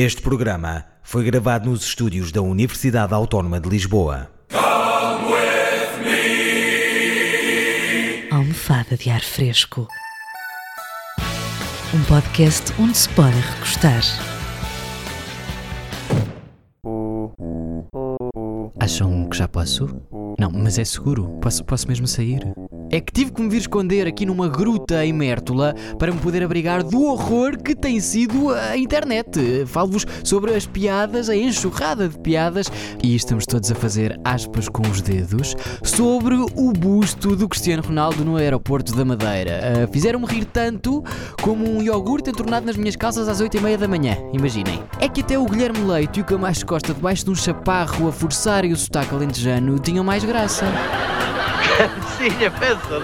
Este programa foi gravado nos estúdios da Universidade Autónoma de Lisboa. Almofada de ar fresco. Um podcast onde se pode recostar. Acham que já posso? Não, mas é seguro. Posso, posso mesmo sair? É que tive que me vir esconder aqui numa gruta em Mértola para me poder abrigar do horror que tem sido a internet. Falo-vos sobre as piadas, a enxurrada de piadas, e estamos todos a fazer aspas com os dedos, sobre o busto do Cristiano Ronaldo no aeroporto da Madeira. Uh, Fizeram-me rir tanto como um iogurte entornado nas minhas calças às 8h30 da manhã. Imaginem. É que até o Guilherme Leite e o Camacho Costa debaixo de um chaparro a forçarem o sotaque alentejano tinham mais graça. Sí, 粉丝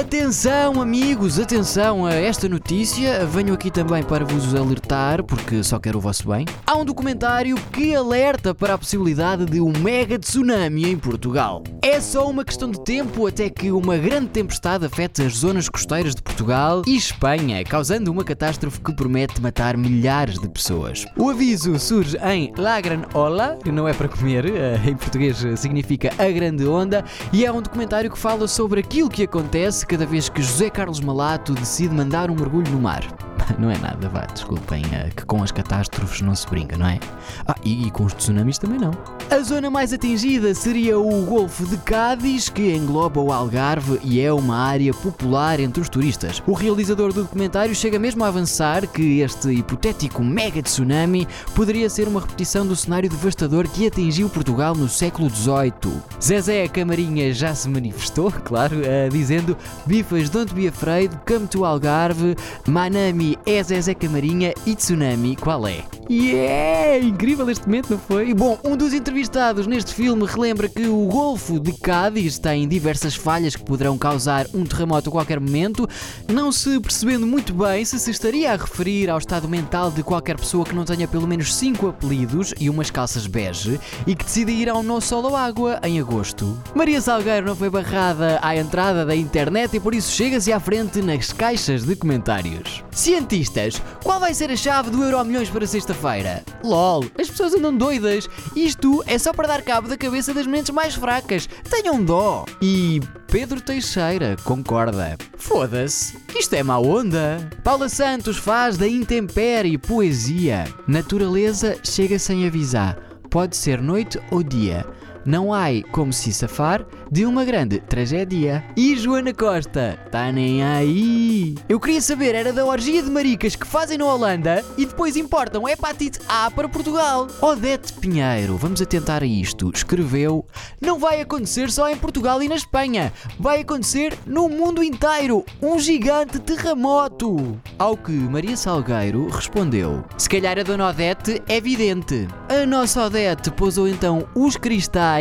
Atenção, amigos, atenção a esta notícia. Venho aqui também para vos alertar, porque só quero o vosso bem. Há um documentário que alerta para a possibilidade de um mega tsunami em Portugal. É só uma questão de tempo até que uma grande tempestade afete as zonas costeiras de Portugal e Espanha, causando uma catástrofe que promete matar milhares de pessoas. O aviso surge em La Gran Ola, que não é para comer, eh, em português significa a grande onda, e é um documentário que fala sobre aquilo que acontece cada vez que José Carlos Malato decide mandar um mergulho no mar. Não é nada, vá, desculpem, eh, que com as catástrofes não se brinca, não é? Ah, e, e com os tsunamis também não. A zona mais atingida seria o Golfo de Cádiz, que engloba o Algarve e é uma área popular entre os turistas. O realizador do documentário chega mesmo a avançar que este hipotético mega tsunami poderia ser uma repetição do cenário devastador que atingiu Portugal no século XVIII. Zezé Camarinha já se manifestou, claro, eh, dizendo Bifas don't be afraid, come to Algarve, Manami é Zezé Camarinha e Tsunami qual é? Yeah! Incrível este momento, não foi? Bom, um dos entrevistados neste filme relembra que o Golfo de Cádiz tem diversas falhas que poderão causar um terremoto a qualquer momento, não se percebendo muito bem se se estaria a referir ao estado mental de qualquer pessoa que não tenha pelo menos 5 apelidos e umas calças bege e que decida ir ao No Solo Água em agosto. Maria Salgueiro não foi barrada à entrada da internet e por isso chega-se à frente nas caixas de comentários. Cientistas, qual vai ser a chave do Euro Milhões para sexta-feira? LOL, as pessoas andam doidas. Isto é só para dar cabo da cabeça das mentes mais fracas. Tenham dó. E Pedro Teixeira concorda. Foda-se, isto é má onda. Paula Santos faz da intempérie poesia. Naturaleza chega sem avisar. Pode ser noite ou dia. Não há como se safar de uma grande tragédia. E Joana Costa, tá nem aí. Eu queria saber, era da orgia de maricas que fazem na Holanda e depois importam hepatite A para Portugal. Odete Pinheiro, vamos atentar a isto, escreveu: Não vai acontecer só em Portugal e na Espanha, vai acontecer no mundo inteiro. Um gigante terremoto. Ao que Maria Salgueiro respondeu: Se calhar a dona Odete é evidente. A nossa Odete pousou então os cristais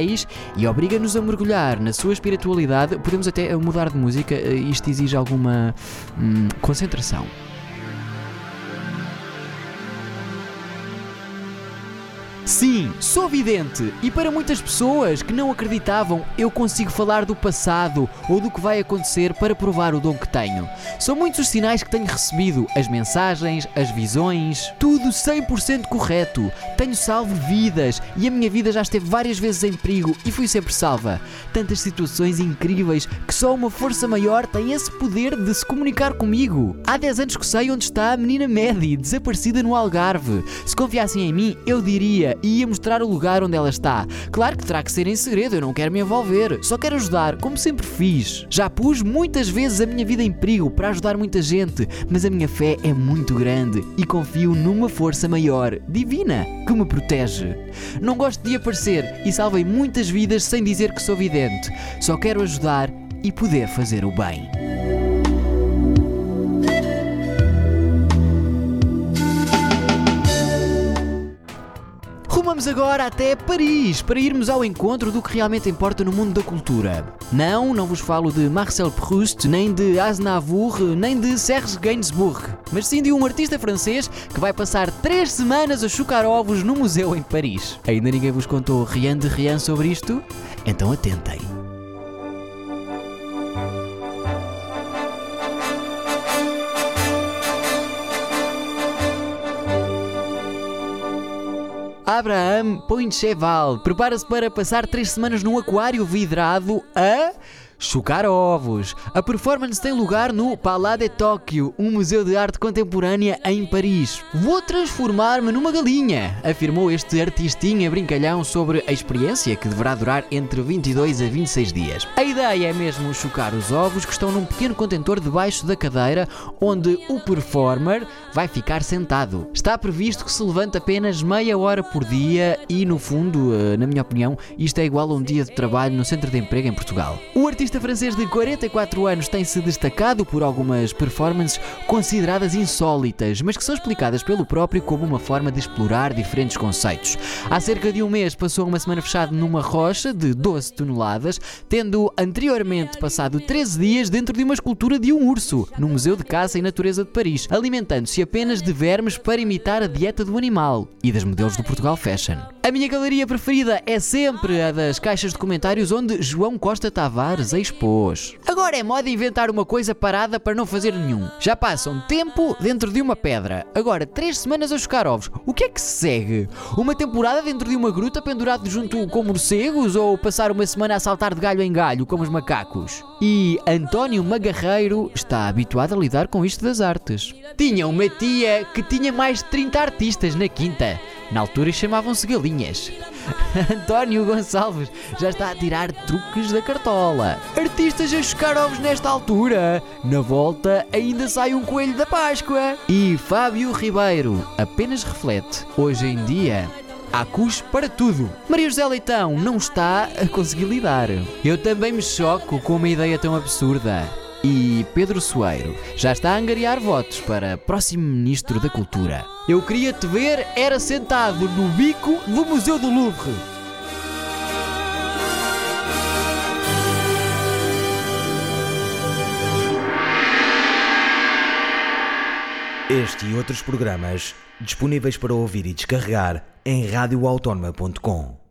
e obriga-nos a mergulhar na sua espiritualidade. Podemos até mudar de música, isto exige alguma hum, concentração. Sim, sou vidente e para muitas pessoas que não acreditavam, eu consigo falar do passado ou do que vai acontecer para provar o dom que tenho. São muitos os sinais que tenho recebido, as mensagens, as visões, tudo 100% correto. Tenho salvo vidas e a minha vida já esteve várias vezes em perigo e fui sempre salva. Tantas situações incríveis que só uma força maior tem esse poder de se comunicar comigo. Há 10 anos que sei onde está a menina Maddie, desaparecida no Algarve. Se confiassem em mim, eu diria e ia mostrar o lugar onde ela está. Claro que terá que ser em segredo, eu não quero me envolver, só quero ajudar, como sempre fiz. Já pus muitas vezes a minha vida em perigo para ajudar muita gente, mas a minha fé é muito grande e confio numa força maior, divina, que me protege. Não gosto de aparecer e salvei muitas vidas sem dizer que sou vidente. Só quero ajudar e poder fazer o bem. Rumamos agora até Paris para irmos ao encontro do que realmente importa no mundo da cultura. Não, não vos falo de Marcel Proust, nem de Aznavour, nem de Serge Gainsbourg, mas sim de um artista francês que vai passar três semanas a chocar ovos no museu em Paris. Ainda ninguém vos contou rien de rien sobre isto? Então atentem. Abraham Poincheval. Prepara-se para passar três semanas num aquário vidrado a chocar ovos. A performance tem lugar no Palais de Tóquio, um museu de arte contemporânea em Paris. Vou transformar-me numa galinha, afirmou este artistinha brincalhão sobre a experiência que deverá durar entre 22 a 26 dias. A ideia é mesmo chocar os ovos que estão num pequeno contentor debaixo da cadeira onde o performer vai ficar sentado. Está previsto que se levante apenas meia hora por dia e, no fundo, eh, na minha opinião, isto é igual a um dia de trabalho no centro de emprego em Portugal. O artista francês de 44 anos tem se destacado por algumas performances consideradas insólitas, mas que são explicadas pelo próprio como uma forma de explorar diferentes conceitos. Há cerca de um mês passou uma semana fechado numa rocha de 12 toneladas, tendo anteriormente passado 13 dias dentro de uma escultura de um urso, no Museu de Caça e Natureza de Paris, alimentando-se apenas de vermes para imitar a dieta do animal e das modelos do Portugal Fashion. A minha galeria preferida é sempre a das caixas de comentários onde João Costa Tavares expôs. Agora é moda inventar uma coisa parada para não fazer nenhum. Já passam tempo dentro de uma pedra. Agora, três semanas a chocar ovos. O que é que se segue? Uma temporada dentro de uma gruta pendurado junto com morcegos ou passar uma semana a saltar de galho em galho como os macacos? E António Magarreiro está habituado a lidar com isto das artes. Tinha uma tia que tinha mais de 30 artistas na quinta. Na altura chamavam-se galinhas. António Gonçalves já está a tirar truques da cartola. Artistas a chocar ovos nesta altura. Na volta ainda sai um coelho da Páscoa. E Fábio Ribeiro apenas reflete. Hoje em dia Há cus para tudo. Maria José Leitão não está a conseguir lidar. Eu também me choco com uma ideia tão absurda. E Pedro Soeiro já está a angariar votos para próximo Ministro da Cultura. Eu queria te ver, era sentado no bico do Museu do Louvre. Este e outros programas disponíveis para ouvir e descarregar em radioautónoma.com.